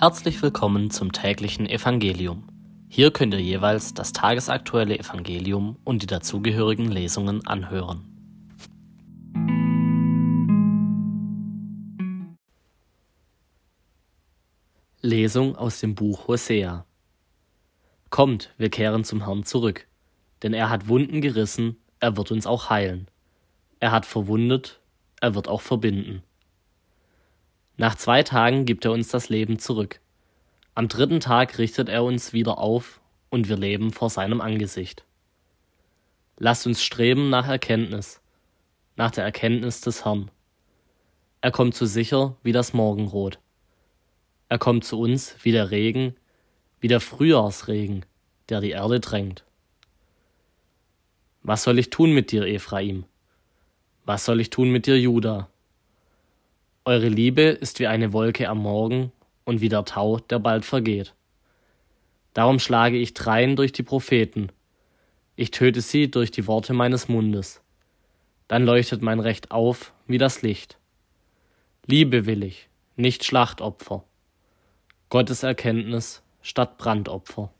Herzlich willkommen zum täglichen Evangelium. Hier könnt ihr jeweils das tagesaktuelle Evangelium und die dazugehörigen Lesungen anhören. Lesung aus dem Buch Hosea Kommt, wir kehren zum Herrn zurück, denn er hat Wunden gerissen, er wird uns auch heilen. Er hat verwundet, er wird auch verbinden. Nach zwei Tagen gibt er uns das Leben zurück. Am dritten Tag richtet er uns wieder auf und wir leben vor seinem Angesicht. Lasst uns streben nach Erkenntnis, nach der Erkenntnis des Herrn. Er kommt so sicher wie das Morgenrot. Er kommt zu uns wie der Regen, wie der Frühjahrsregen, der die Erde drängt. Was soll ich tun mit dir, Ephraim? Was soll ich tun mit dir, Judah? Eure Liebe ist wie eine Wolke am Morgen und wie der Tau, der bald vergeht. Darum schlage ich dreien durch die Propheten. Ich töte sie durch die Worte meines Mundes. Dann leuchtet mein Recht auf wie das Licht. Liebe will ich, nicht Schlachtopfer. Gottes Erkenntnis statt Brandopfer.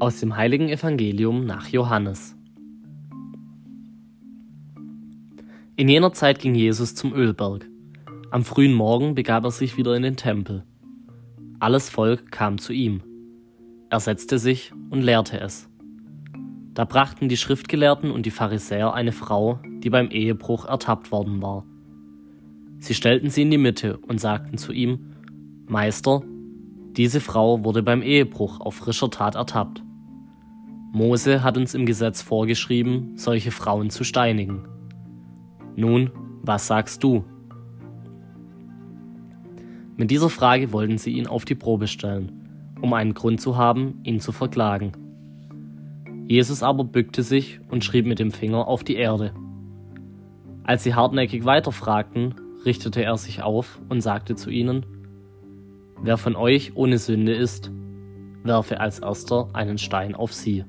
Aus dem heiligen Evangelium nach Johannes. In jener Zeit ging Jesus zum Ölberg. Am frühen Morgen begab er sich wieder in den Tempel. Alles Volk kam zu ihm. Er setzte sich und lehrte es. Da brachten die Schriftgelehrten und die Pharisäer eine Frau, die beim Ehebruch ertappt worden war. Sie stellten sie in die Mitte und sagten zu ihm, Meister, diese Frau wurde beim Ehebruch auf frischer Tat ertappt. Mose hat uns im Gesetz vorgeschrieben, solche Frauen zu steinigen. Nun, was sagst du? Mit dieser Frage wollten sie ihn auf die Probe stellen, um einen Grund zu haben, ihn zu verklagen. Jesus aber bückte sich und schrieb mit dem Finger auf die Erde. Als sie hartnäckig weiterfragten, richtete er sich auf und sagte zu ihnen, Wer von euch ohne Sünde ist, werfe als erster einen Stein auf sie.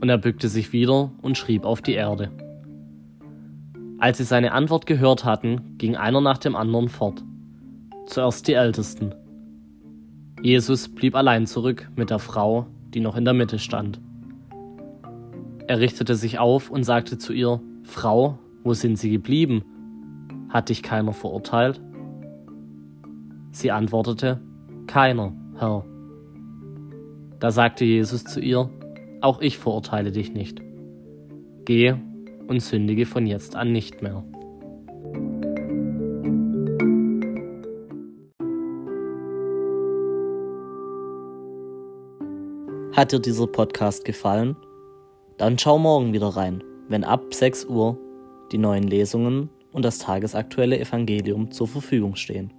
Und er bückte sich wieder und schrieb auf die Erde. Als sie seine Antwort gehört hatten, ging einer nach dem anderen fort. Zuerst die Ältesten. Jesus blieb allein zurück mit der Frau, die noch in der Mitte stand. Er richtete sich auf und sagte zu ihr, Frau, wo sind Sie geblieben? Hat dich keiner verurteilt? Sie antwortete, Keiner, Herr. Da sagte Jesus zu ihr, Auch ich verurteile dich nicht. Geh und sündige von jetzt an nicht mehr. Hat dir dieser Podcast gefallen? Dann schau morgen wieder rein, wenn ab 6 Uhr die neuen Lesungen und das tagesaktuelle Evangelium zur Verfügung stehen.